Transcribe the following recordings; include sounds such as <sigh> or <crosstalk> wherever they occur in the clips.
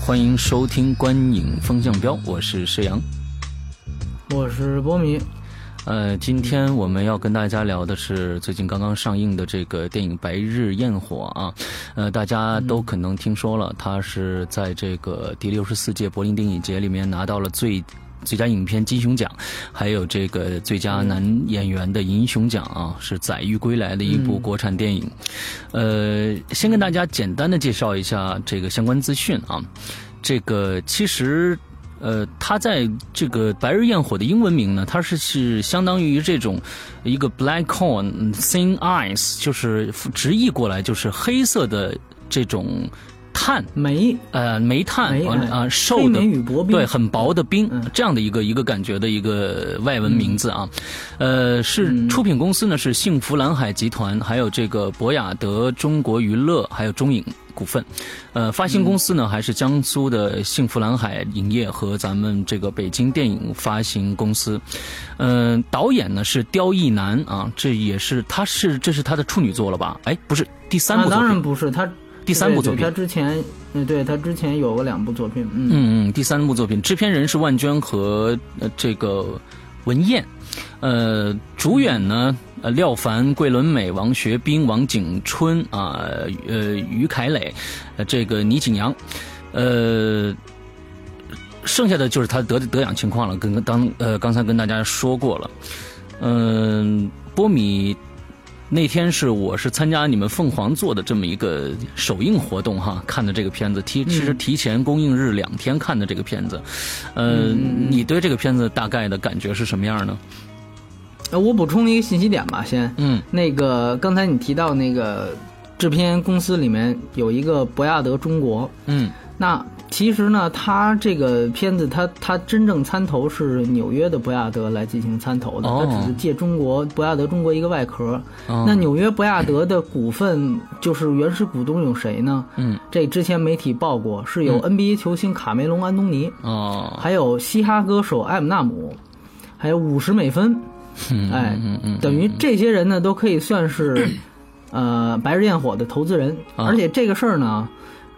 欢迎收听《观影风向标》，我是石阳，我是波米。呃，今天我们要跟大家聊的是最近刚刚上映的这个电影《白日焰火》啊，呃，大家都可能听说了，它是在这个第六十四届柏林电影节里面拿到了最。最佳影片金熊奖，还有这个最佳男演员的银熊奖啊，是载誉归来的一部国产电影。呃，先跟大家简单的介绍一下这个相关资讯啊。这个其实，呃，它在这个《白日焰火》的英文名呢，它是是相当于这种一个 black corn thin ice，就是直译过来就是黑色的这种。碳煤呃煤炭啊瘦的对很薄的冰这样的一个一个感觉的一个外文名字啊，呃是出品公司呢是幸福蓝海集团，还有这个博雅德中国娱乐，还有中影股份，呃发行公司呢还是江苏的幸福蓝海影业和咱们这个北京电影发行公司，嗯导演呢是刁亦男啊，这也是他是这是他的处女作了吧？哎不是第三部当然不是他。第三部作品，他之前，嗯，对他之前有过两部作品，嗯。嗯，第三部作品，制片人是万娟和呃这个文燕，呃，主演呢，呃，廖凡、桂纶镁、王学兵、王景春啊，呃，于凯磊，呃，这个倪景阳，呃，剩下的就是他得得奖情况了，跟当呃刚才跟大家说过了，嗯，波米。那天是我是参加你们凤凰做的这么一个首映活动哈，看的这个片子提其实提前公映日两天看的这个片子，呃，你对这个片子大概的感觉是什么样呢？呃，我补充一个信息点吧，先，嗯，那个刚才你提到那个制片公司里面有一个博亚德中国，嗯。那其实呢，他这个片子，他他真正参投是纽约的博亚德来进行参投的，他只是借中国博亚德中国一个外壳。那纽约博亚德的股份就是原始股东有谁呢？嗯，这之前媒体报过，是有 NBA 球星卡梅隆·安东尼，哦，还有嘻哈歌手艾姆纳姆，还有五十美分，哎，等于这些人呢都可以算是 <coughs> 呃白日焰火的投资人，而且这个事儿呢。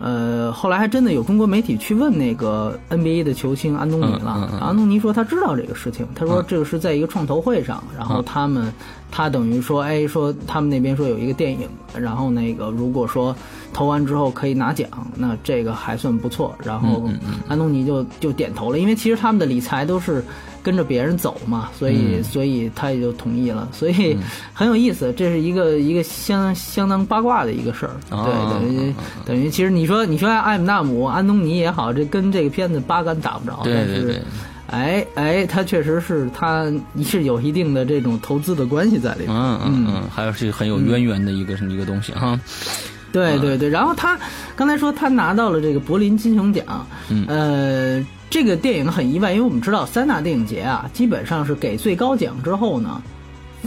呃，后来还真的有中国媒体去问那个 NBA 的球星安东尼了，安东尼说他知道这个事情，他说这个是在一个创投会上，然后他们他等于说，哎，说他们那边说有一个电影，然后那个如果说投完之后可以拿奖，那这个还算不错，然后安东尼就就点头了，因为其实他们的理财都是。跟着别人走嘛，所以所以他也就同意了，所以很有意思，这是一个一个相相当八卦的一个事儿，对，等于等于其实你说你说艾姆纳姆、安东尼也好，这跟这个片子八竿打不着，对对对，哎哎，他确实是他是有一定的这种投资的关系在里面，嗯嗯嗯，还是很有渊源的一个一个东西哈，对对对，然后他刚才说他拿到了这个柏林金熊奖，呃。这个电影很意外，因为我们知道三大电影节啊，基本上是给最高奖之后呢，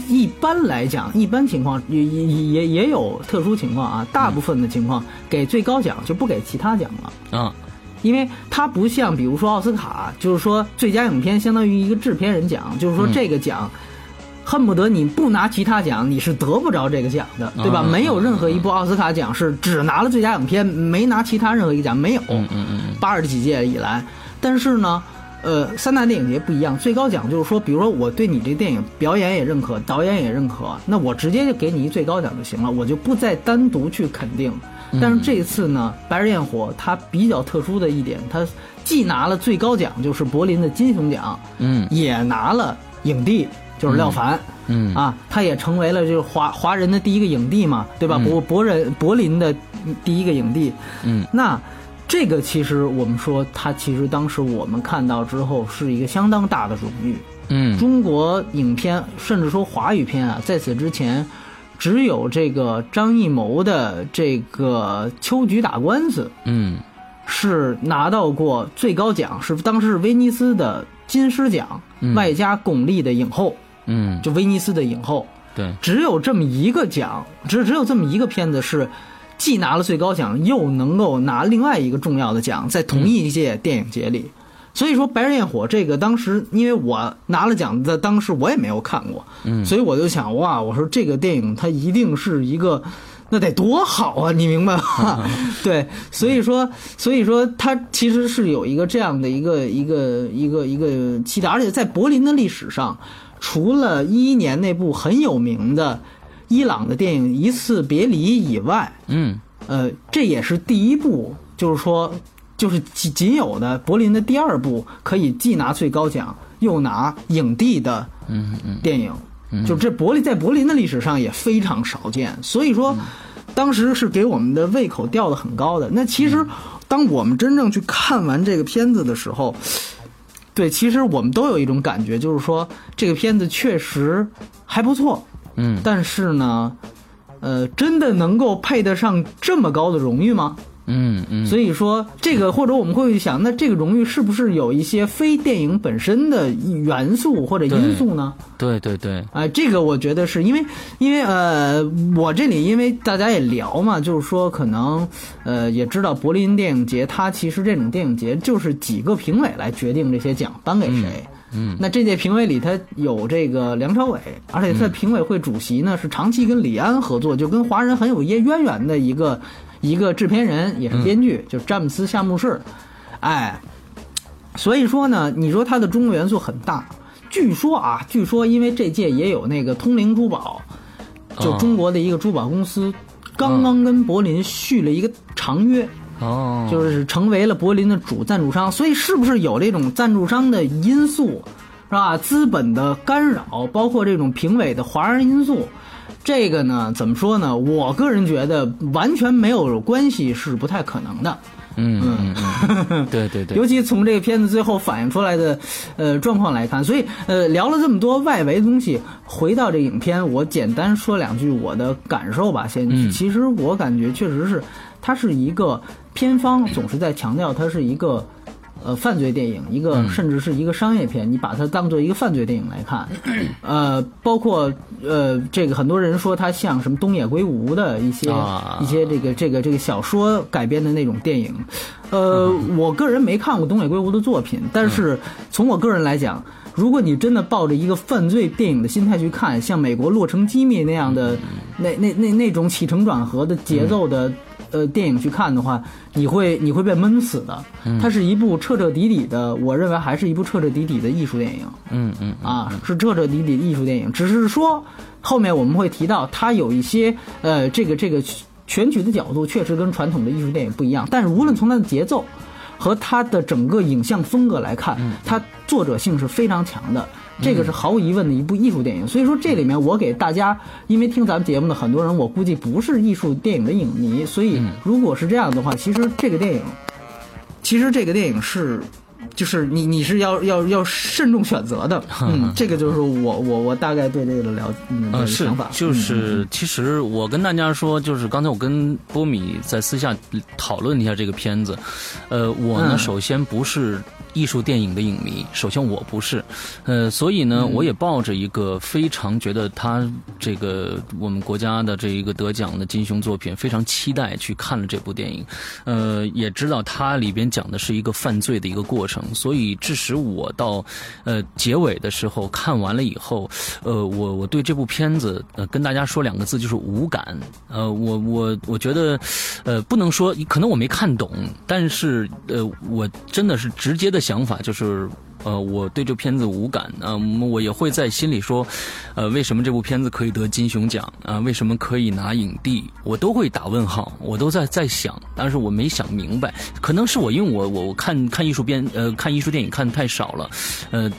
一般来讲，一般情况也也也也有特殊情况啊，大部分的情况给最高奖就不给其他奖了。啊，因为它不像比如说奥斯卡，就是说最佳影片相当于一个制片人奖，就是说这个奖恨不得你不拿其他奖你是得不着这个奖的，对吧？没有任何一部奥斯卡奖是只拿了最佳影片，没拿其他任何一个奖，没有，嗯嗯嗯，八十几届以来。但是呢，呃，三大电影节不一样，最高奖就是说，比如说我对你这电影表演也认可，导演也认可，那我直接就给你一最高奖就行了，我就不再单独去肯定。但是这一次呢，《白日焰火》它比较特殊的一点，它既拿了最高奖，就是柏林的金熊奖，嗯，也拿了影帝，就是廖凡，嗯。啊，他也成为了就是华华人的第一个影帝嘛，对吧？柏柏人柏林的第一个影帝，嗯，那。这个其实我们说，他其实当时我们看到之后是一个相当大的荣誉，嗯。中国影片甚至说华语片啊，在此之前，只有这个张艺谋的这个《秋菊打官司》嗯。是拿到过最高奖，是当时是威尼斯的金狮奖，外加巩俐的影后，嗯，就威尼斯的影后。对，只有这么一个奖，只只有这么一个片子是既拿了最高奖，又能够拿另外一个重要的奖，在同一届电影节里。所以说，《白日焰火》这个当时，因为我拿了奖的当时我也没有看过，嗯所以我就想，哇，我说这个电影它一定是一个。那得多好啊！你明白吗？<laughs> 对，所以说，所以说，它其实是有一个这样的一个一个一个一个期待，而且在柏林的历史上，除了一一年那部很有名的伊朗的电影《一次别离》以外，嗯。呃，这也是第一部，就是说，就是仅仅有的柏林的第二部可以既拿最高奖又拿影帝的嗯嗯。电影，就这柏林在柏林的历史上也非常少见，所以说。当时是给我们的胃口吊得很高的。那其实，当我们真正去看完这个片子的时候，对，其实我们都有一种感觉，就是说这个片子确实还不错，嗯但是呢，呃，真的能够配得上这么高的荣誉吗？嗯嗯，所以说，这个或者我们会想，那这个荣誉是不是有一些非电影本身的元素或者因素呢？对对对，哎，这个我觉得是因为，因为呃，我这里因为大家也聊嘛，就是说可能呃也知道柏林电影节，它其实这种电影节就是几个评委来决定这些奖颁给谁。嗯那这届评委里，他有这个梁朝伟，而且他的评委会主席呢是长期跟李安合作，就跟华人很有一些渊源的一个一个制片人，也是编剧，就是詹姆斯夏目士。哎，所以说呢，你说它的中国元素很大。据说啊，据说因为这届也有那个通灵珠宝，就哦中国的一个珠宝公司，刚刚跟柏林续了一个长约。哦，就是成为了柏林的主赞助商，所以是不是有这种赞助商的因素，是吧？资本的干扰，包括这种评委的华人因素，这个呢，怎么说呢？我个人觉得完全没有关系是不太可能的。嗯嗯嗯，<laughs> 对对对，尤其从这个片子最后反映出来的呃状况来看，所以呃聊了这么多外围的东西，回到这影片，我简单说两句我的感受吧。先，嗯其实我感觉确实是，它是一个片方总是在强调它是一个。呃，犯罪电影，一个嗯。甚至是一个商业片，你把它当做一个犯罪电影来看，呃，包括呃，这个很多人说它像什么东野圭吾的一些、啊。一些这个这个这个小说改编的那种电影，呃，我个人没看过东野圭吾的作品，但是从我个人来讲，如果你真的抱着一个犯罪电影的心态去看，像美国《洛城机密》那样的那那那那种起承转合的节奏的。呃，电影去看的话，你会你会被闷死的。它是一部彻彻底底的，我认为还是一部彻彻底底的艺术电影。嗯嗯啊，是彻彻底底的艺术电影。只是说后面我们会提到，它有一些呃，这个这个选取的角度确实跟传统的艺术电影不一样。但是无论从它的节奏和它的整个影像风格来看，它作者性是非常强的。这个是毫无疑问的一部艺术电影，所以说这里面我给大家，因为听咱们节目的很多人，我估计不是艺术电影的影迷，所以如果是这样的话，其实这个电影，其实这个电影是就是你你是要要要慎重选择的，<laughs> 嗯，这个就是我我我大概对这个的了嗯想法，，就嗯是，其实我跟大家说，就是刚才我跟波米在私下讨论一下这个片子，呃，我呢嗯。首先不是艺术电影的影迷，首先我不是，呃，所以嗯。呢，我也抱着一个非常觉得他这个我们国家的这一个得奖的金熊作品，非常期待去看了这部电影，呃，也知道它里边讲的是一个犯罪的一个过程，所以致使我到呃结尾的时候看完了以后，呃，我我对这部片子呃跟大家说两个字就是无感，呃，我我我觉得呃不能说可能我没看懂，但是呃我真的是直接的想法就是。呃，我对这片子无感，嗯、我也会在心里说，呃，为什么这部片子可以得金熊奖啊、为什么可以拿影帝？我都会打问号，我都在在想，但是我没想明白，可能是我因为我我我看看艺术片呃看艺术电影看太少了，呃，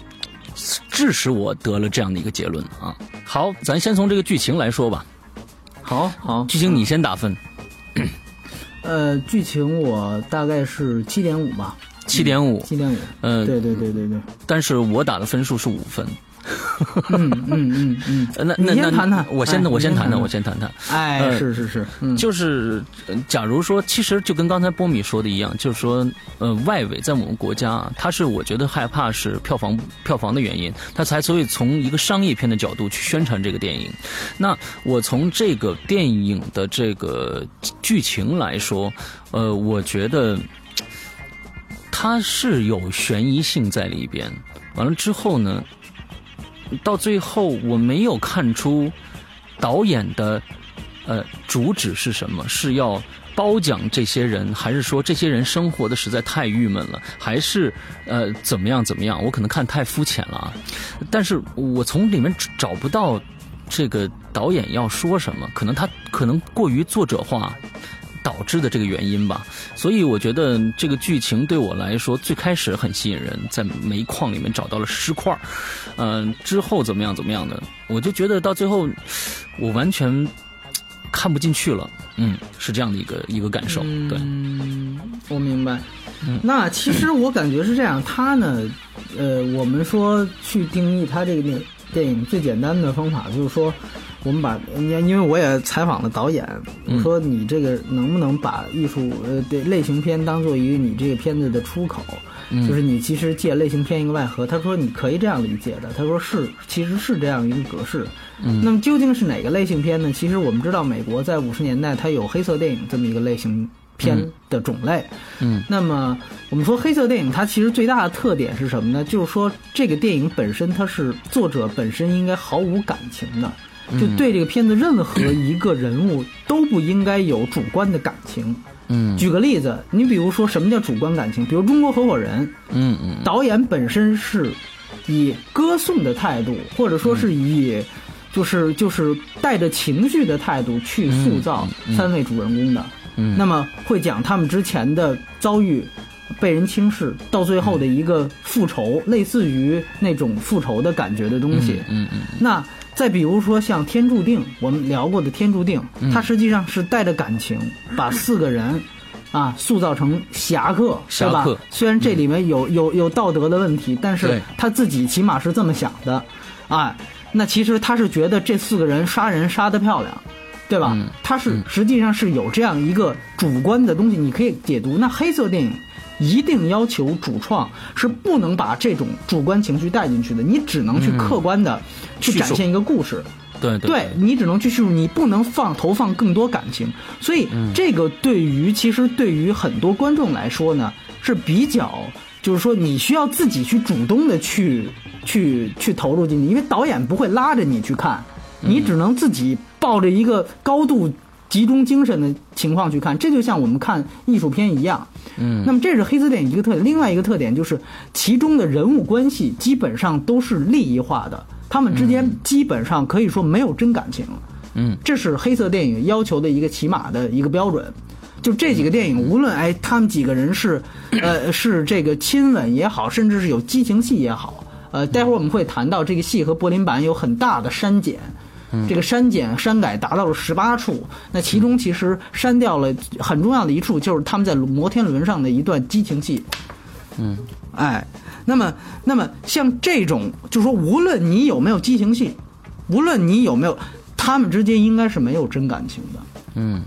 致使我得了这样的一个结论啊。好，咱先从这个剧情来说吧，好好剧情你先打分，呃剧情我大概是七点五吧，七点五，七点五，呃，对对对对对，但是我打的分数是五分，嗯嗯嗯嗯，那那那谈谈。我先哎我先谈谈，我先谈谈。哎，呃是是是，嗯，就是，呃假如说，其实就跟刚才波米说的一样，就是说，呃，外围在我们国家啊，它是我觉得害怕是票房票房的原因，它才所以从一个商业片的角度去宣传这个电影。那我从这个电影的这个剧情来说，呃，我觉得它是有悬疑性在里边。完了之后呢，到最后我没有看出导演的呃主旨是什么？是要褒奖这些人，还是说这些人生活的实在太郁闷了，还是呃怎么样怎么样？我可能看太肤浅了啊，但是我从里面找不到这个导演要说什么，可能他可能过于作者化。导致的这个原因吧，所以我觉得这个剧情对我来说最开始很吸引人，在煤矿里面找到了尸块，嗯、之后怎么样怎么样的，我就觉得到最后我完全看不进去了，嗯，是这样的一个一个感受，对，嗯，我明白。嗯那其实我感觉是这样，他呢，呃，我们说去定义他这个电电影最简单的方法就是说，我们把，因因为我也采访了导演，嗯我说你这个能不能把艺术呃对类型片当做一个你这个片子的出口？嗯就是你其实借类型片一个外核，他说你可以这样理解的，他说是，其实是这样一个格式。嗯那么究竟是哪个类型片呢？其实我们知道，美国在五十年代它有黑色电影这么一个类型片的种类。嗯那么我们说黑色电影，它其实最大的特点是什么呢？就是说这个电影本身它是作者本身应该毫无感情的，就对这个片子任何一个人物都不应该有主观的感情。嗯举个例子，你比如说什么叫主观感情？比如《中国合伙人》，嗯嗯导演本身是以歌颂的态度，或者说是以就是就是带着情绪的态度去塑造三位主人公的。嗯，那么会讲他们之前的遭遇，被人轻视，到最后的一个复仇，类似于那种复仇的感觉的东西。嗯嗯那再比如说像《天注定》，我们聊过的《天注定》，嗯它实际上是带着感情，把四个人啊塑造成侠客，对吧？虽然这里面有有有道德的问题，但是他自己起码是这么想的，啊，那其实他是觉得这四个人杀人杀得漂亮。对吧？嗯他是实际上是有这样一个主观的东西，你可以解读。那黑色电影一定要求主创是不能把这种主观情绪带进去的，你只能去客观的去展现一个故事。对对对你只能去叙述，你不能放投放更多感情。所以这个对于其实对于很多观众来说呢是比较，就是说你需要自己去主动的去去去投入进去，因为导演不会拉着你去看，你只能自己抱着一个高度。集中精神的情况去看，这就像我们看艺术片一样。嗯，那么这是黑色电影一个特点，另外一个特点就是其中的人物关系基本上都是利益化的，他们之间基本上可以说没有真感情。嗯，这是黑色电影要求的一个起码的一个标准。就这几个电影，无论哎他们几个人是，<coughs> 呃是这个亲吻也好，甚至是有激情戏也好，呃，待会儿我们会谈到这个戏和柏林版有很大的删减。这个删减删改达到了十八处，那其中其实删掉了很重要的一处，就是他们在摩天轮上的一段激情戏。嗯，哎，那么那么像这种，就是说，无论你有没有激情戏，无论你有没有，他们之间应该是没有真感情的。嗯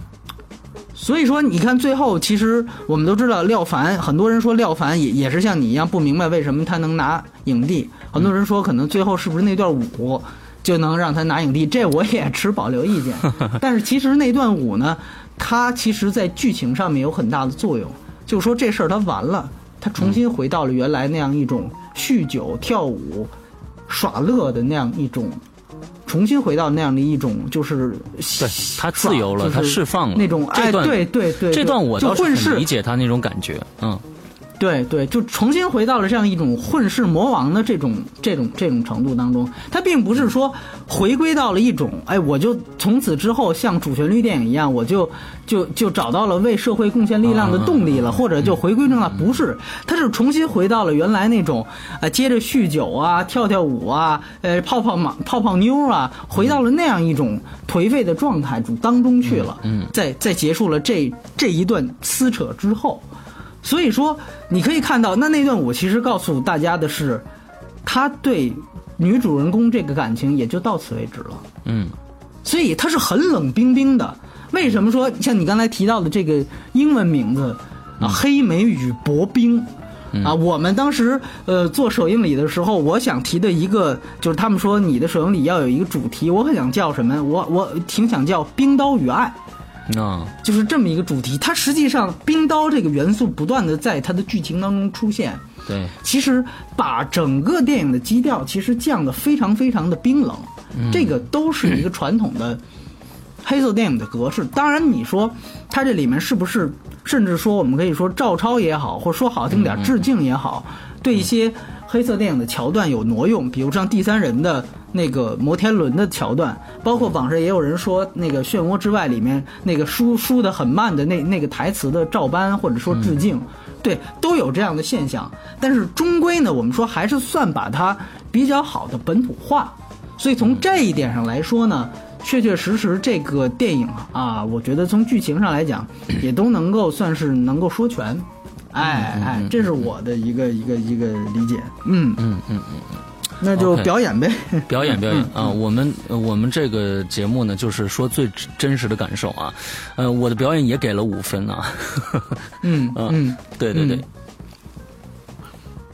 所以说，你看最后，其实我们都知道廖凡，很多人说廖凡也也是像你一样不明白为什么他能拿影帝，很多人说可能最后是不是那段舞就能让他拿影帝，这我也持保留意见。<laughs> 但是其实那段舞呢，它其实在剧情上面有很大的作用，就是说这事儿它完了，他重新回到了原来那样一种酗酒、跳舞、耍乐的那样一种。重新回到那样的一种，就是对他自由了，就是他释放了那种哎，这段对对对，这段我倒是就混世很理解他那种感觉，嗯对对，就重新回到了这样一种混世魔王的这种这种这种程度当中。它并不是说回归到了一种，哎，我就从此之后像主旋律电影一样，我就就就找到了为社会贡献力量的动力了，或者就回归正道。不是，它是重新回到了原来那种，呃，接着酗酒啊，跳跳舞啊，呃，泡泡马泡泡妞啊，回到了那样一种颓废的状态中当中去了。嗯，在在结束了这这一段撕扯之后。所以说，你可以看到，那那段舞其实告诉大家的是，他对女主人公这个感情也就到此为止了。嗯，所以他是很冷冰冰的。为什么说像你刚才提到的这个英文名字啊，黑莓与薄冰啊？我们当时呃做首映礼的时候，我想提的一个就是他们说你的首映礼要有一个主题，我很想叫什么？我我挺想叫冰刀与爱。啊，就是这么一个主题，它实际上冰刀这个元素不断的在它的剧情当中出现。对，其实把整个电影的基调其实降的非常非常的冰冷，这个都是一个传统的 <clears throat> 黑色电影的格式。当然，你说它这里面是不是，甚至说我们可以说照抄也好，或者说好听点致敬也好，对一些黑色电影的桥段有挪用，比如像第三人的。那个摩天轮的桥段，包括网上也有人说，那个《漩涡之外》里面那个输输的很慢的那那个台词的照搬或者说致敬，对，都有这样的现象。但是终归呢，我们说还是算把它比较好的本土化。所以从这一点上来说呢，确确实实这个电影啊，我觉得从剧情上来讲，也都能够算是能够说全。哎哎，这是我的一个一个一个理解。嗯嗯嗯嗯嗯。那就表演呗，<laughs> 表演表演啊！我们我们这个节目呢，就是说最真实的感受啊。呃，我的表演也给了五分啊。嗯 <laughs> 嗯，对对对。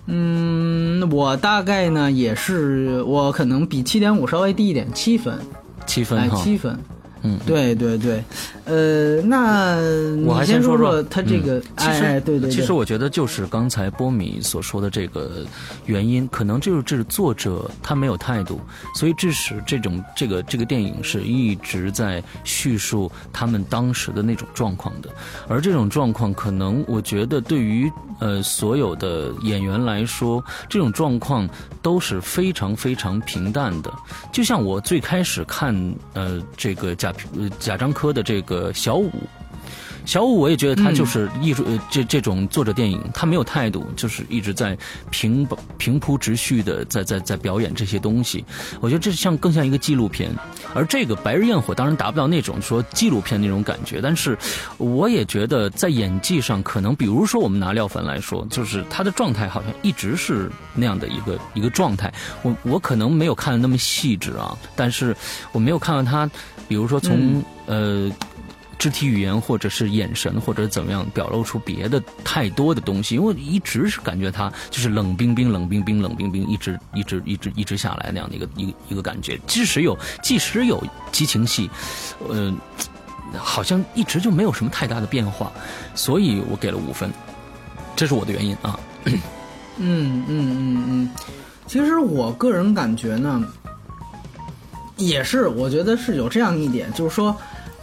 嗯，我大概呢也是，我可能比七点五稍微低一点，七分，七分七分。嗯，对对对，呃，那我还先说说他这个，哎，对对，其实我觉得就是刚才波米所说的这个原因，可能就是这是作者他没有态度，所以致使这种这个这个电影是一直在叙述他们当时的那种状况的，而这种状况可能我觉得对于呃所有的演员来说，这种状况都是非常非常平淡的，就像我最开始看呃这个贾。贾樟柯的这个小五，小五，我也觉得他就是艺术，呃，这这种作者电影，他没有态度，就是一直在平平铺直叙的在在在表演这些东西。我觉得这像更像一个纪录片，而这个《白日焰火》当然达不到那种说纪录片那种感觉，但是我也觉得在演技上，可能比如说我们拿廖凡来说，就是他的状态好像一直是那样的一个一个状态。我我可能没有看的那么细致啊，但是我没有看到他。比如说，从呃肢体语言或者是眼神或者怎么样表露出别的太多的东西，因为一直是感觉他就是冷冰冰、冷冰冰、冷冰冰，一直一直一直一直下来那样的一个一个一个感觉。即使有即使有激情戏，呃，好像一直就没有什么太大的变化，所以我给了五分，这是我的原因啊。嗯嗯嗯嗯，其实我个人感觉呢。也是，我觉得是有这样一点，就是说，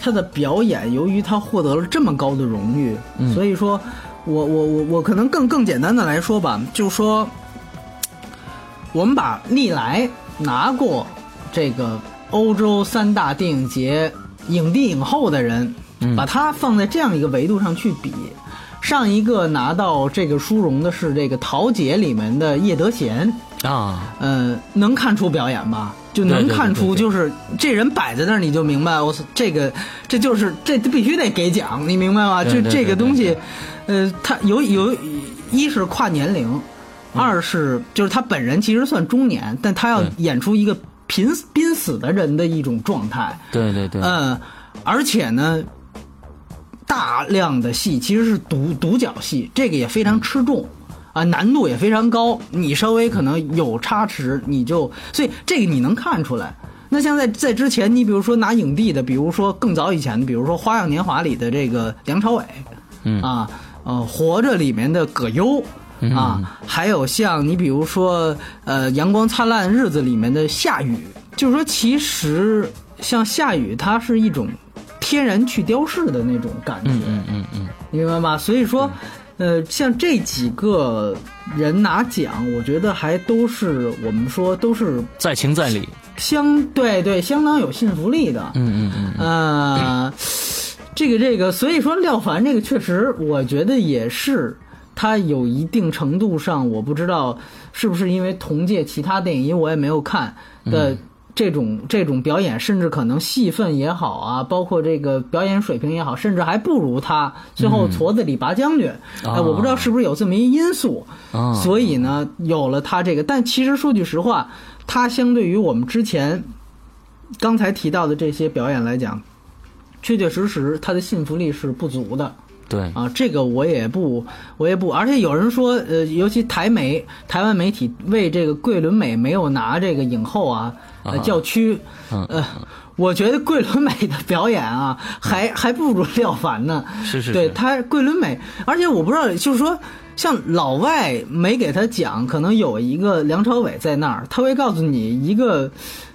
他的表演，由于他获得了这么高的荣誉，所以说，我我我我可能更更简单的来说吧，就是说，我们把历来拿过这个欧洲三大电影节影帝影后的人，把他放在这样一个维度上去比，上一个拿到这个殊荣的是这个《桃姐》里面的叶德娴啊，呃，能看出表演吧？就能看出，就是这人摆在那儿，你就明白，我操，这个这就是这必须得给奖，你明白吗？就这个东西，呃，他有有一是跨年龄，二是就是他本人其实算中年，但他要演出一个濒濒死的人的一种状态。对对对。嗯，而且呢，大量的戏其实是独独角戏，这个也非常吃重。啊，难度也非常高，你稍微可能有差池，你就所以这个你能看出来。那像在在之前，你比如说拿影帝的，比如说更早以前的，比如说《花样年华》里的这个梁朝伟，嗯啊，呃，《活着》里面的葛优，啊，还有像你比如说呃《阳光灿烂日子》里面的夏雨，就是说其实像夏雨，它是一种天然去雕饰的那种感觉，嗯嗯嗯嗯，明白吗？所以说。呃，像这几个人拿奖，我觉得还都是我们说都是在情在理，相对对相当有信服力的。嗯嗯嗯。呃，这个这个，所以说廖凡这个确实，我觉得也是他有一定程度上，我不知道是不是因为同届其他电影，因为我也没有看的。这种这种表演，甚至可能戏份也好啊，包括这个表演水平也好，甚至还不如他最后矬子里拔将军。哎，我不知道是不是有这么一因素，所以呢，有了他这个。但其实说句实话，他相对于我们之前刚才提到的这些表演来讲，确确实实他的信服力是不足的。对啊，这个我也不，我也不，而且有人说，呃，尤其台媒、台湾媒体为这个桂纶镁没有拿这个影后啊，呃，教区，呃，我觉得桂纶镁的表演啊，还还不如廖凡呢。是是，对他桂纶镁，而且我不知道，就是说，像老外没给他讲，可能有一个梁朝伟在那儿，他会告诉你一个。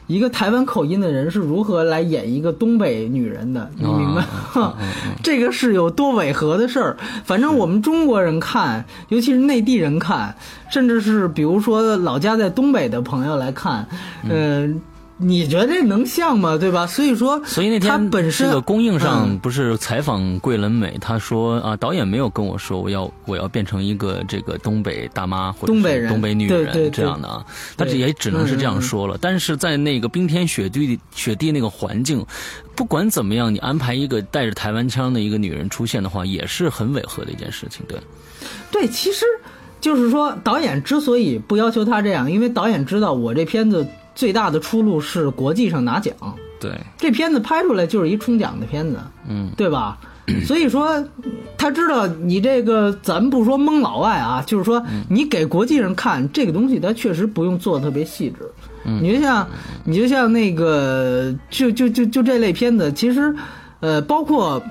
一个台湾口音的人是如何来演一个东北女人的？你明白吗？<laughs> 这个是有多违和的事儿。反正我们中国人看，尤其是内地人看，甚至是比如说老家在东北的朋友来看，嗯。你觉得这能像吗？对吧？所以说，所以那天本身这个公映上不是采访桂纶镁，他说啊，导演没有跟我说我要我要变成一个这个东北大妈或者东北人、东北女人这样的啊，他这也只能是这样说了。但是在那个冰天雪地雪地那个环境，不管怎么样，你安排一个带着台湾腔的一个女人出现的话，也是很违和的一件事情。对，对，其实就是说，导演之所以不要求他这样，因为导演知道我这片子。最大的出路是国际上拿奖，对，这片子拍出来就是一冲奖的片子，嗯，对吧？<clears throat> 所以说，他知道你这个，咱不说蒙老外啊，就是说你给国际上看这个东西，他确实不用做的特别细致。你就像，你就像那个，就就就就这类片子，其实，呃，包括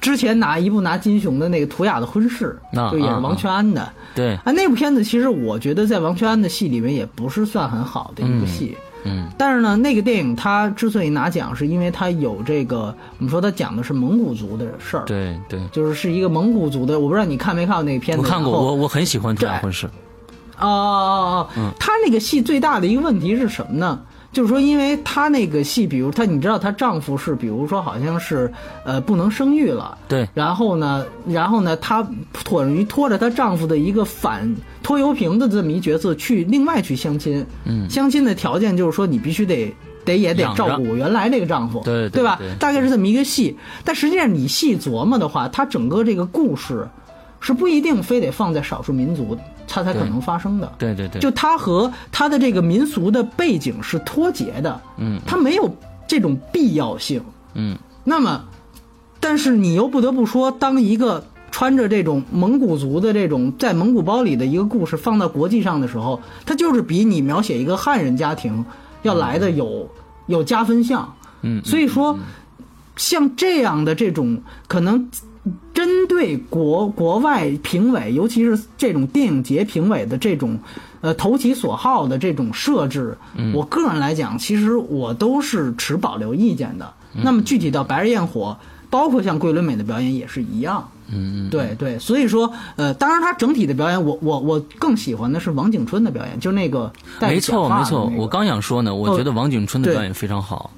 之前拿一部拿金熊的那个《图雅的婚事》，就也是王全安的。对。啊，那部片子其实我觉得在王全安的戏里面也不是算很好的一部戏，嗯，但是呢，那个电影它之所以拿奖，是因为它有这个，我们说它讲的是蒙古族的事儿，对对，就是是一个蒙古族的，我不知道你看没看过那个片子，我看过，我我很喜欢这样婚事，哦哦哦，他那个戏最大的一个问题是什么呢？就是说，因为她那个戏，比如她，你知道她丈夫是，比如说好像是，呃，不能生育了，对。然后呢，然后呢，她拖于拖着她丈夫的一个反拖油瓶的这么一角色去另外去相亲，嗯，相亲的条件就是说你必须得得也得照顾原来这个丈夫，对对吧？大概是这么一个戏，但实际上你细琢磨的话，它整个这个故事是不一定非得放在少数民族。它才可能发生的，对对对，就它和它的这个民俗的背景是脱节的，嗯，它没有这种必要性，嗯，那么，但是你又不得不说，当一个穿着这种蒙古族的这种在蒙古包里的一个故事放到国际上的时候，它就是比你描写一个汉人家庭要来的有有加分项，嗯，所以说，像这样的这种可能。针对国国外评委，尤其是这种电影节评委的这种，呃，投其所好的这种设置，我个人来讲，其实我都是持保留意见的。那么具体到《白日焰火》，包括像桂纶镁的表演也是一样。嗯嗯，对对，所以说，呃，当然他整体的表演，我我我更喜欢的是王景春的表演，就那个没错没错，我刚想说呢，我觉得王景春的表演非常好。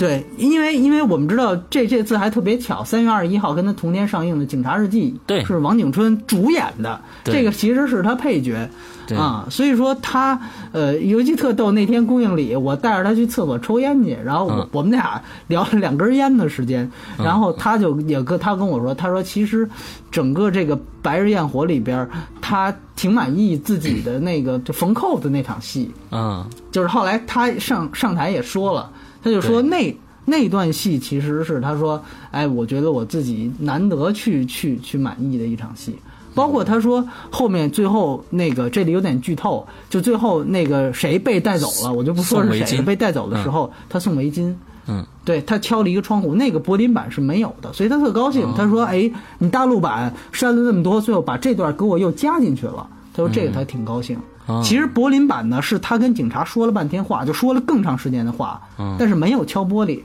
对，因为因为我们知道这这次还特别巧，三月二十一号跟他同天上映的《警察日记》，对，是王景春主演的，这个其实是他配角，啊，所以说他呃，尤其特逗。那天公映里，我带着他去厕所抽烟去，然后我我们俩聊了两根烟的时间，然后他就也跟他跟我说，他说其实整个这个《白日焰火》里边，他挺满意自己的那个就缝扣子那场戏，嗯，就是后来他上上台也说了。他就说那那段戏其实是他说，哎，我觉得我自己难得去去去满意的一场戏。包括他说后面最后那个这里有点剧透，就最后那个谁被带走了，我就不说是谁被带走的时候，他送围巾。嗯，对他敲了一个窗户，那个柏林版是没有的，所以他特高兴。他说，哎，你大陆版删了那么多，最后把这段给我又加进去了。他说这个他挺高兴。其实柏林版呢，是他跟警察说了半天话，就说了更长时间的话，但是没有敲玻璃。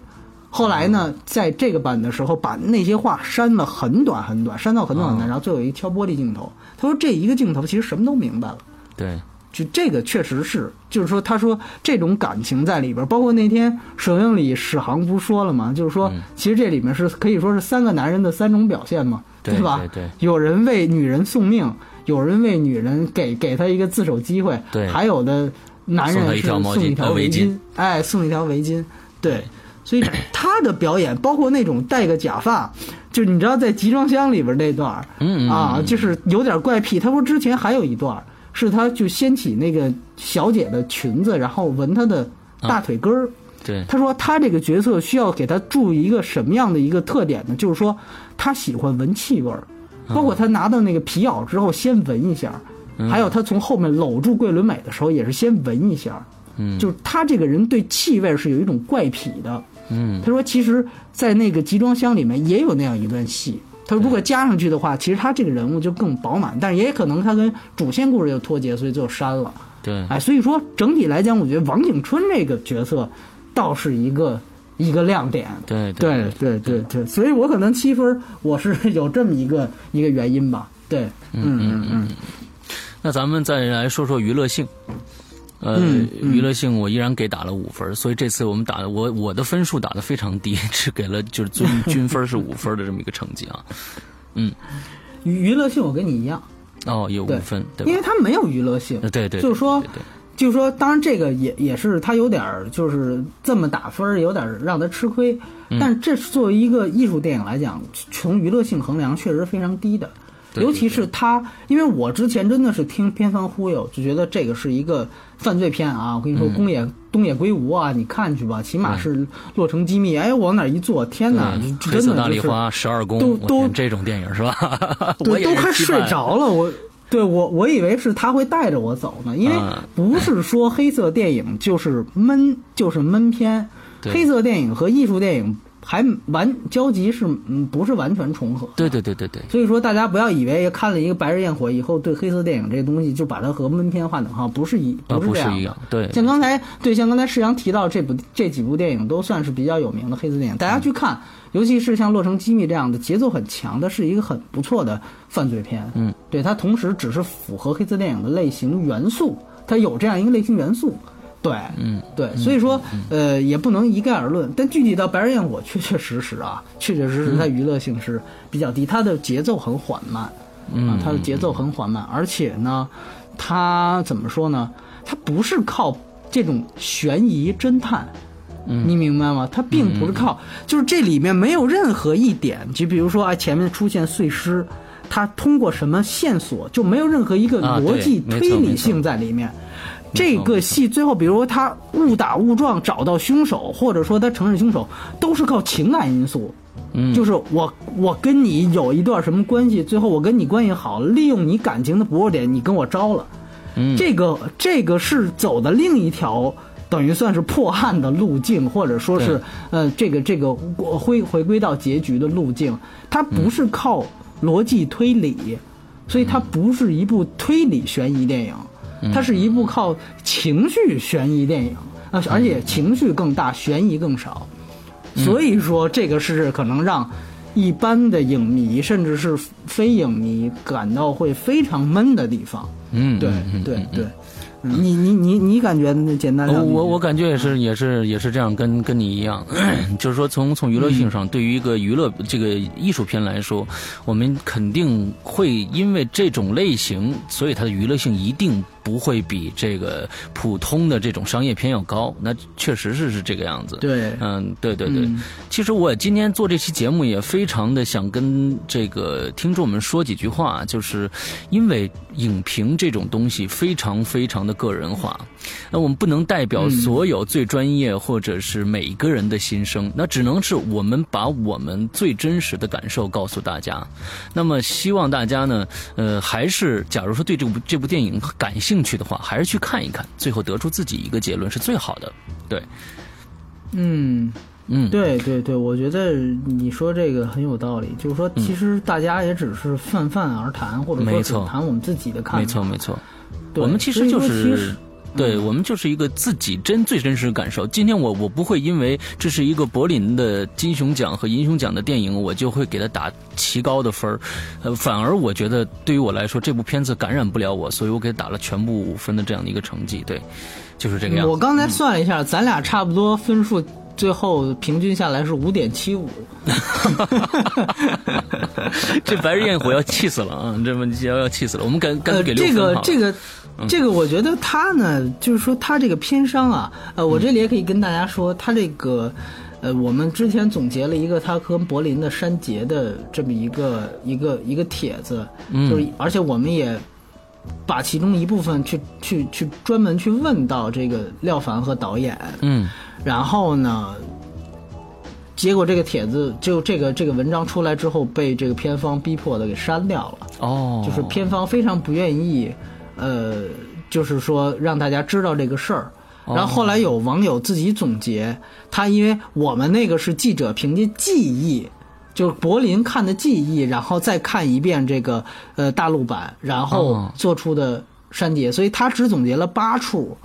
后来呢，在这个版的时候，把那些话删了很短很短，删到很短很短，然后最后一敲玻璃镜头。他说这一个镜头其实什么都明白了。对，就这个确实是，就是说，他说这种感情在里边，包括那天首映里史航不说了吗？就是说，其实这里面是可以说是三个男人的三种表现嘛，对吧？对，有人为女人送命。有人为女人给给她一个自首机会，对，还有的男人是送一条围巾，哎，送一条围巾，对，所以他的表演包括那种戴个假发，就你知道在集装箱里边那段嗯啊，就是有点怪癖。他说之前还有一段是他就掀起那个小姐的裙子，然后闻她的大腿根儿。对，他说他这个角色需要给他注意一个什么样的一个特点呢？就是说他喜欢闻气味儿，包括他拿到那个皮袄之后先闻一下，还有他从后面搂住桂纶镁的时候也是先闻一下。嗯，就是他这个人对气味是有一种怪癖的。嗯，他说其实，在那个集装箱里面也有那样一段戏。他说如果加上去的话，其实他这个人物就更饱满，但是也可能他跟主线故事有脱节，所以就删了。对，哎，所以说整体来讲，我觉得王景春这个角色。倒是一个一个亮点，对对对对。对，所以我可能七分，我是 <laughs> 有这么一个一个原因吧。对，嗯嗯嗯。那咱们再来说说娱乐性，呃，娱乐性我依然给打了五分，所以这次我们打的我我的分数打的非常低，只给了就是均 <laughs> 均分是五分的这么一个成绩啊。嗯，娱娱乐性我跟你一样，哦，有五分，对因为它没有娱乐性，对对，就是说。对就是说，当然这个也也是他有点儿，就是这么打分儿，有点让他吃亏。但这是作为一个艺术电影来讲，从娱乐性衡量，确实非常低的。尤其是他，因为我之前真的是听片方忽悠，就觉得这个是一个犯罪片啊。我跟你说，宫野东野圭吾啊，你看去吧，起码是《洛城机密》。哎，往哪一坐，天哪，真的大丽花、十二宫，都都这种电影是吧？<laughs> 我，都快睡着了，我。对我，我以为是他会带着我走呢，因为不是说黑色电影就是闷，就是闷片。黑色电影和艺术电影还完交集是，嗯，不是完全重合。对对对对对。所以说，大家不要以为看了一个《白日焰火》以后，对黑色电影这东西就把它和闷片划等号，不是一，不是这样。对。像刚才，对，像刚才世阳提到这部这几部电影都算是比较有名的黑色电影，大家去看。尤其是像《洛城机密》这样的节奏很强的，是一个很不错的犯罪片。嗯，对，它同时只是符合黑色电影的类型元素，它有这样一个类型元素。对，嗯，对，所以说，呃，也不能一概而论。但具体到《白日焰火》，确确实实啊，确确实实它娱乐性是比较低，它的节奏很缓慢。嗯，它的节奏很缓慢，而且呢，它怎么说呢？它不是靠这种悬疑侦探。你明白吗？它并不是靠，就是这里面没有任何一点，就比如说啊，前面出现碎尸，它通过什么线索，就没有任何一个逻辑推理性在里面。这个戏最后，比如说他误打误撞找到凶手，或者说他承认凶手，都是靠情感因素。嗯，就是我我跟你有一段什么关系，最后我跟你关系好，利用你感情的薄弱点，你跟我招了。嗯，这个这个是走的另一条。等于算是破案的路径，或者说是，呃，这个这个回回归到结局的路径，它不是靠逻辑推理，所以它不是一部推理悬疑电影，它是一部靠情绪悬疑电影，啊而且情绪更大，悬疑更少，所以说这个是可能让一般的影迷甚至是非影迷感到会非常闷的地方。嗯，对对对。你你你你感觉那简单？我我感觉也是也是也是这样，跟跟你一样，<clears throat> 就是说从从娱乐性上，对于一个娱乐这个艺术片来说，我们肯定会因为这种类型，所以它的娱乐性一定。不会比这个普通的这种商业片要高，那确实是是这个样子。对，嗯，对对对。其实我今天做这期节目也非常的想跟这个听众们说几句话，就是因为影评这种东西非常非常的个人化，那我们不能代表所有最专业或者是每一个人的心声，那只能是我们把我们最真实的感受告诉大家。那么希望大家呢，呃，还是假如说对这部这部电影感兴兴趣的话，还是去看一看，最后得出自己一个结论是最好的。对，嗯嗯，对对对，我觉得你说这个很有道理。就是说，其实大家也只是泛泛而谈，或者说谈我们自己的看法。没错没错，我们其实就是。对我们就是一个自己真最真实的感受。今天我我不会因为这是一个柏林的金熊奖和银熊奖的电影，我就会给他打奇高的分儿。呃，反而我觉得对于我来说，这部片子感染不了我，所以我给打了全部五分的这样的一个成绩。对，就是这个样子。我刚才算了一下，咱俩差不多分数，最后平均下来是五点七五。<laughs> 这白日焰火要气死了啊！这么要要气死了。我们干干脆给六分这个这个。这个我觉得他呢，就是说他这个片商啊，呃，我这里也可以跟大家说，他这个，呃，我们之前总结了一个他和柏林的删节的这么一个一个一个帖子，就是而且我们也把其中一部分去去去专门去问到这个廖凡和导演，嗯，然后呢，结果这个帖子就这个这个文章出来之后，被这个片方逼迫的给删掉了。哦，就是片方非常不愿意，呃，就是说让大家知道这个事儿。然后后来有网友自己总结，他因为我们那个是记者凭借记忆，就是柏林看的记忆，然后再看一遍这个呃大陆版，然后做出的删节，所以他只总结了八处。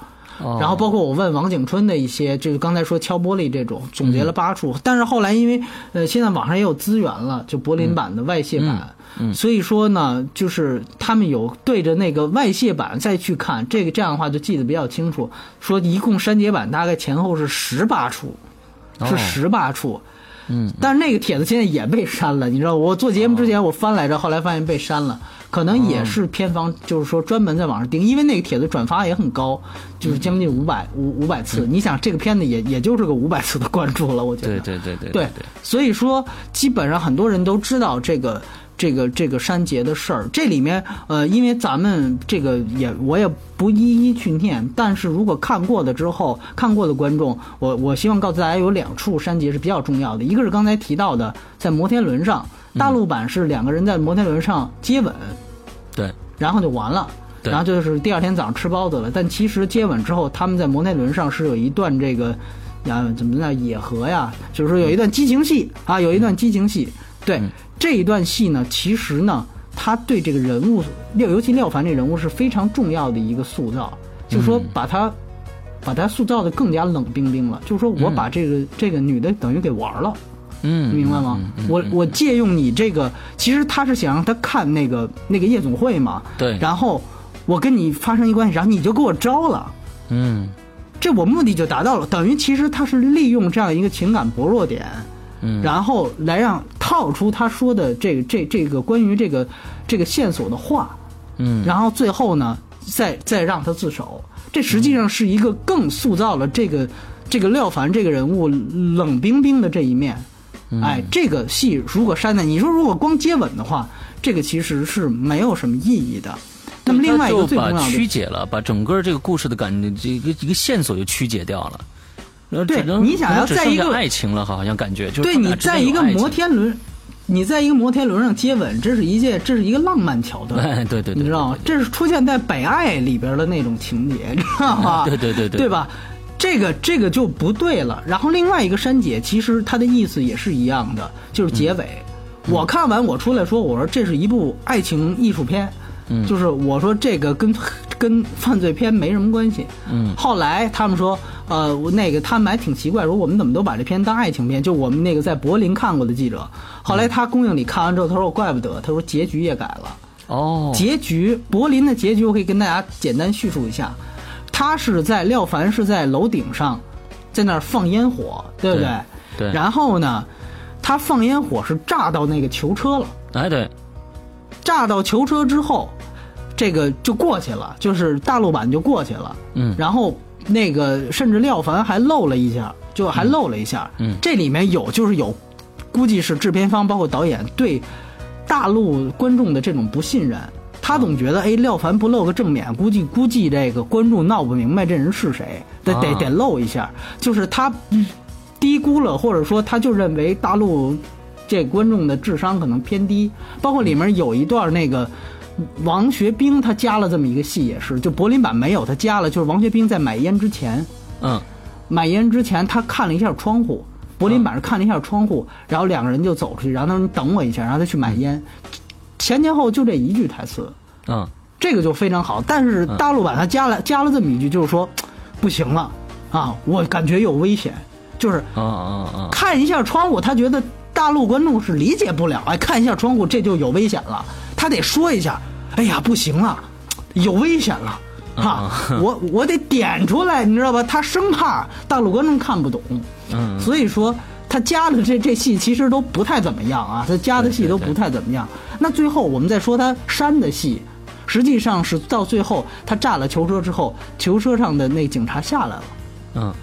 然后包括我问王景春的一些，就是刚才说敲玻璃这种，总结了八处。但是后来因为呃现在网上也有资源了，就柏林版的外泄版，所以说呢，就是他们有对着那个外泄版再去看这个，这样的话就记得比较清楚。说一共删节版大概前后是十八处，是十八处。嗯，但是那个帖子现在也被删了，你知道，我做节目之前我翻来着，后来发现被删了，可能也是片方就是说专门在网上盯，因为那个帖子转发也很高，就是将近五百五五百次。你想这个片子也也就是个五百次的关注了，我觉得。对对对对对对。所以说，基本上很多人都知道这个。这个这个删节的事儿，这里面呃，因为咱们这个也我也不一一去念，但是如果看过的之后，看过的观众，我我希望告诉大家有两处删节是比较重要的，一个是刚才提到的，在摩天轮上，大陆版是两个人在摩天轮上接吻，对，然后就完了，然后就是第二天早上吃包子了，但其实接吻之后，他们在摩天轮上是有一段这个呀怎么叫野合呀，就是说有一段激情戏啊，有一段激情戏，对。这一段戏呢，其实呢，他对这个人物廖，尤其廖凡这人物是非常重要的一个塑造，就是说把他，把他塑造的更加冷冰冰了。就是说我把这个这个女的等于给玩了，嗯，明白吗？我我借用你这个，其实他是想让他看那个那个夜总会嘛，对，然后我跟你发生一关系，然后你就给我招了，嗯，这我目的就达到了，等于其实他是利用这样一个情感薄弱点。嗯，然后来让套出他说的这个这这个关于这个这个线索的话，嗯，然后最后呢，再再让他自首，这实际上是一个更塑造了这个这个廖凡这个人物冷冰冰的这一面。哎，这个戏如果删的，你说如果光接吻的话，这个其实是没有什么意义的。那么另外一个最重要的，曲解了，把整个这个故事的感觉，这个一个线索就曲解掉了。对，你想要在一个爱情了，好像感觉就对你在一个摩天轮，你在一个摩天轮上接吻，这是一件，这是一个浪漫桥段。对对，你知道吗？这是出现在《北爱》里边的那种情节，你知道吗？对对对对，对吧？这个这个就不对了。然后另外一个删节，其实它的意思也是一样的，就是结尾。我看完我出来说，我说这是一部爱情艺术片。就是我说这个跟跟犯罪片没什么关系。嗯，后来他们说，呃，那个他们还挺奇怪，说我们怎么都把这片当爱情片？就我们那个在柏林看过的记者，后来他公映里看完之后，他说怪不得，他说结局也改了。哦，结局柏林的结局我可以跟大家简单叙述一下，他是在廖凡是在楼顶上，在那儿放烟火，对不对？对。然后呢，他放烟火是炸到那个囚车了。哎，对。炸到囚车之后。这个就过去了，就是大陆版就过去了。嗯，然后那个甚至廖凡还露了一下，就还露了一下。嗯，这里面有就是有，估计是制片方包括导演对大陆观众的这种不信任。他总觉得，哎，廖凡不露个正面，估计估计这个观众闹不明白这人是谁，得得得露一下。就是他低估了，或者说他就认为大陆这观众的智商可能偏低。包括里面有一段那个。王学兵他加了这么一个戏，也是就柏林版没有，他加了，就是王学兵在买烟之前，嗯，买烟之前他看了一下窗户，柏林版是看了一下窗户，然后两个人就走出去，然后他说你等我一下，然后他去买烟，前前后就这一句台词，嗯，这个就非常好，但是大陆版他加了加了这么一句，就是说不行了。啊，我感觉有危险，就是啊啊啊，看一下窗户，他觉得大陆观众是理解不了，哎，看一下窗户这就有危险了，他得说一下。哎呀，不行了，有危险了，哈！我我得点出来，你知道吧？他生怕大陆观众看不懂，嗯，所以说他加的这这戏其实都不太怎么样啊，他加的戏都不太怎么样。那最后我们再说他删的戏，实际上是到最后他炸了囚车之后，囚车上的那警察下来了，嗯，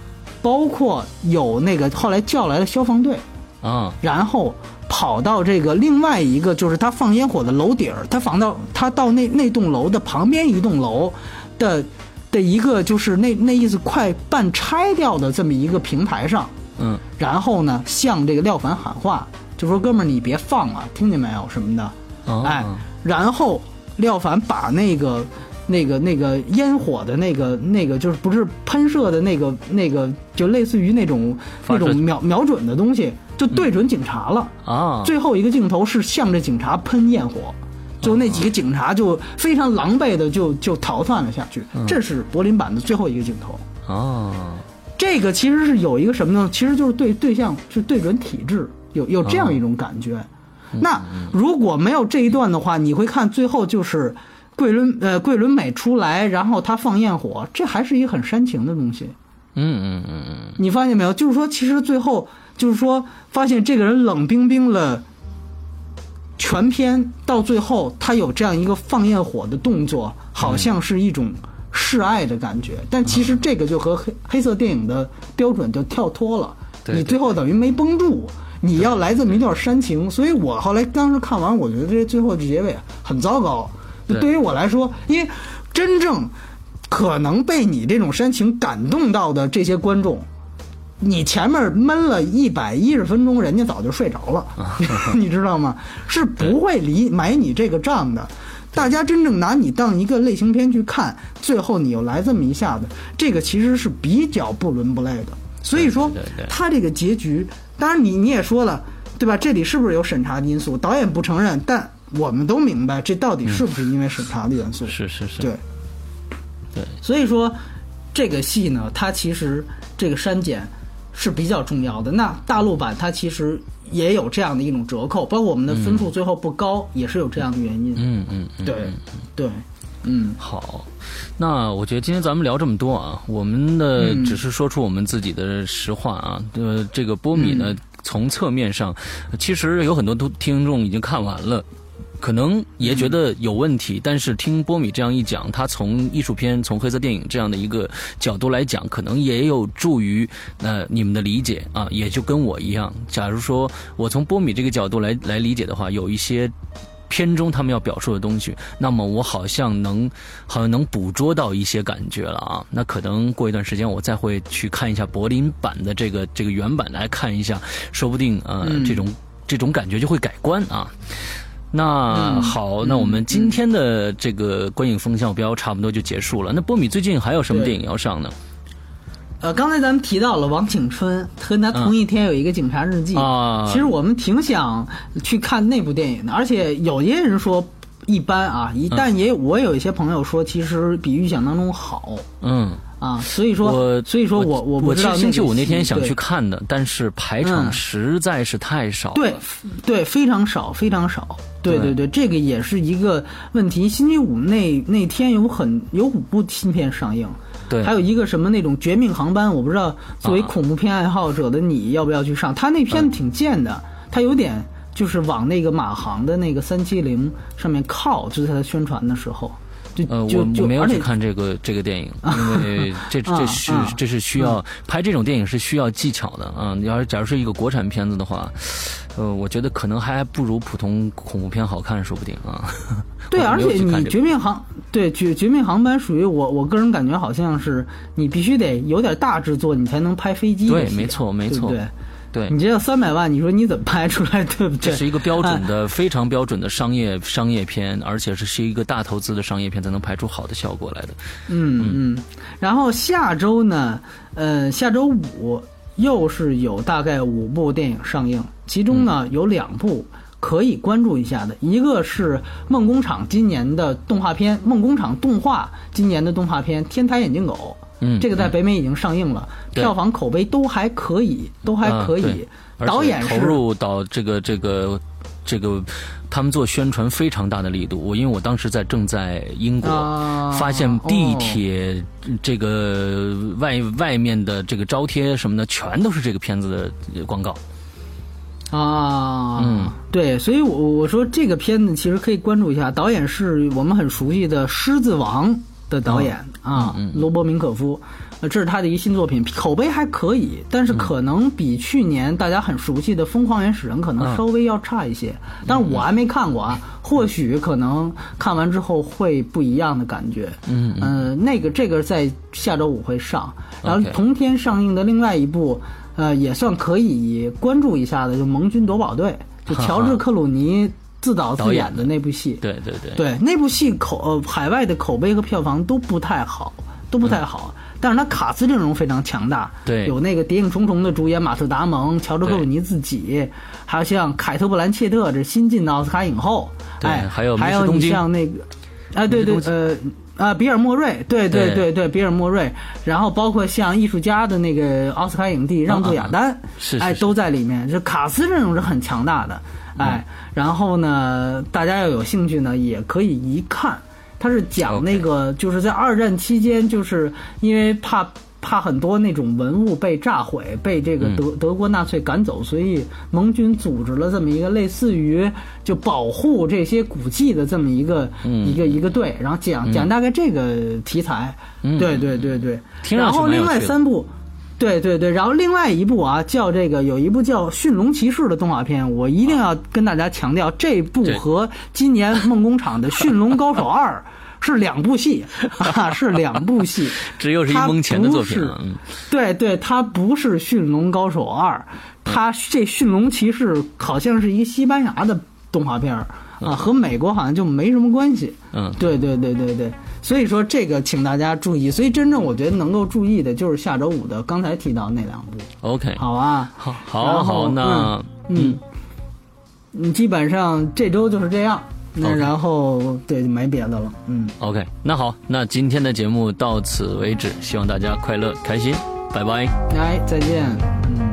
包括有那个后来叫来的消防队，啊，然后跑到这个另外一个，就是他放烟火的楼顶儿，他放到他到那那栋楼的旁边一栋楼的的一个，就是那那意思快半拆掉的这么一个平台上，嗯，然后呢向这个廖凡喊话，就说哥们儿你别放了，听见没有？什么的，哦。哎，然后廖凡把那个。那个那个烟火的那个那个就是不是喷射的那个那个就类似于那种那种瞄瞄准的东西，就对准警察了。啊，最后一个镜头是向着警察喷焰火，就那几个警察就非常狼狈的就就逃窜了下去。这是柏林版的最后一个镜头。啊，这个其实是有一个什么呢？其实就是对对象是对准体制，有有这样一种感觉。那如果没有这一段的话，你会看最后就是桂纶呃桂纶镁出来，然后他放焰火，这还是一个很煽情的东西。嗯嗯嗯嗯，你发现没有？就是说，其实最后就是说，发现这个人冷冰冰了全篇，到最后他有这样一个放焰火的动作，好像是一种示爱的感觉。但其实这个就和黑黑色电影的标准就跳脱了，你最后等于没绷住。你要来这么一段煽情，所以我后来当时看完，我觉得这最后的结尾很糟糕。对对于我来说，因为真正可能被你这种煽情感动到的这些观众，你前面闷了一百一十分钟，人家早就睡着了，<laughs> 你知道吗？是不会理买你这个账的。大家真正拿你当一个类型片去看，最后你又来这么一下子，这个其实是比较不伦不类的。所以说他这个结局，当然你你也说了，对吧？这里是不是有审查的因素？导演不承认，但我们都明白，这到底是不是因为审查的元素？是是是，对，对，所以说这个戏呢，它其实这个删减是比较重要的。那大陆版它其实也有这样的一种折扣，包括我们的分数最后不高，也是有这样的原因。嗯嗯嗯，对，对，嗯，好，那我觉得今天咱们聊这么多啊，我们呢嗯只是说出我们自己的实话啊。呃，这个波米呢，嗯从侧面上，其实有很多都听众已经看完了。可能也觉得有问题，但是听波米这样一讲，他从艺术片、从黑色电影这样的一个角度来讲，可能也有助于呃你们的理解啊，也就跟我一样。假如说我从波米这个角度来来理解的话，有一些片中他们要表述的东西，那么我好像能好像能捕捉到一些感觉了啊。那可能过一段时间我再会去看一下柏林版的这个这个原版来看一下，说不定呃、这种这种感觉就会改观啊。那嗯。好，那我们今天的这个观影风向标差不多就结束了。那波米最近还有什么电影要上呢？呃，刚才咱们提到了王景春和他同一天有一个《警察日记》啊。其实我们挺想去看那部电影的，而且有些人说一般啊，一但也我有一些朋友说，其实比预想当中好。嗯，啊，所以说我所以说我我我知道星期五那那天想去看的，但是排场嗯实在是太少了。对对，非常少，非常少。对对对对，这个也是一个问题。星期五那那天有很有五部新片上映，对，还有一个什么那种《绝命航班》，我不知道作为啊恐怖片爱好者的你要不要去上？他那片子挺贱的，他有点就是往那个马航的那个三七零上面靠，就是他在宣传的时候，就呃，我我没有去看这个这个电影，因为 <laughs> 这这啊是啊这是需要拍这种电影是需要技巧的啊。你要是假如是一个国产片子的话，呃，我觉得可能还不如普通恐怖片好看，说不定啊。<laughs> 对，而且你绝命航对绝绝命航班属于我我个人感觉好像是你必须得有点大制作，你才能拍飞机对没错没错对对对。你，这要三百万，你说你怎么拍出来，对不对？这是一个标准哎的、非常标准的商业商业片，而且是是一个大投资的商业片才能拍出好的效果来的。嗯。嗯，然后下周呢，呃，下周五又是有大概五部电影上映，其中呢、嗯。有两部可以关注一下的，一个是梦工厂今年的动画片，梦工厂动画今年的动画片《天台眼镜狗》，嗯，这个在北美已经上映了，对票房口碑都还可以，都还可以。导演是投入到这个这个这个，他们做宣传非常大的力度。我因为我当时在正在英国，啊发现地哦铁这个外外面的这个招贴什么的，全都是这个片子的广告。啊，嗯，对，所以我我说这个片子其实可以关注一下，导演是我们很熟悉的《狮子王》的导演啊，罗伯明可夫，呃，这是他的一个新作品，口碑还可以，但是可能比去年大家很熟悉的《疯狂原始人》可能稍微要差一些。但是我还没看过啊，或许可能看完之后会不一样的感觉。嗯嗯，那个这个在下周五会上，然后同天上映的另外一部，呃，也算可以关注一下的，就《盟军夺宝队》，就 <laughs> 乔治克鲁尼。自导自演的那部戏，对对对，对那部戏口呃海外的口碑和票房都不太好，都不太好。但是他卡斯阵容非常强大，对，有那个《谍影重重》的主演马特·达蒙、乔治·克鲁尼自己，还有像凯特·布兰切特这新晋的奥斯卡影后，哎，还有还有你像那个，哎对对呃啊比尔·莫瑞，对对对。对比尔·莫瑞，然后包括像艺术家的那个奥斯卡影帝让·杜亚丹，是哎都在里面，这卡斯阵容是很强大的。哎，然后呢，大家要有兴趣呢，也可以一看。它是讲那个，就是在二战期间，就是因为怕怕很多那种文物被炸毁，被这个德德国纳粹赶走，所以盟军组织了这么一个类似于就保护这些古迹的这么一个一个一个队，然后讲讲大概这个题材。对对对对，然后另外三部。对对对，然后另外一部啊，叫这个有一部叫《驯龙骑士》的动画片，我一定要跟大家强调，这部和今年梦工厂的《驯龙高手二》<laughs> 是两部戏啊，是两部戏。这又是一蒙钱的作品了。对对，它不是《驯龙高手二》，它这《驯龙骑士》好像是一个西班牙的动画片啊，和美国好像就没什么关系。嗯，对对对对对。所以说这个，请大家注意。所以真正我觉得能够注意的，就是下周五的刚才提到那两部。OK，好啊，好，好，好，那嗯，嗯，基本上这周就是这样。那然后对，没别的了。嗯，OK，那好，那今天的节目到此为止，希望大家快乐开心，拜拜。来，再见。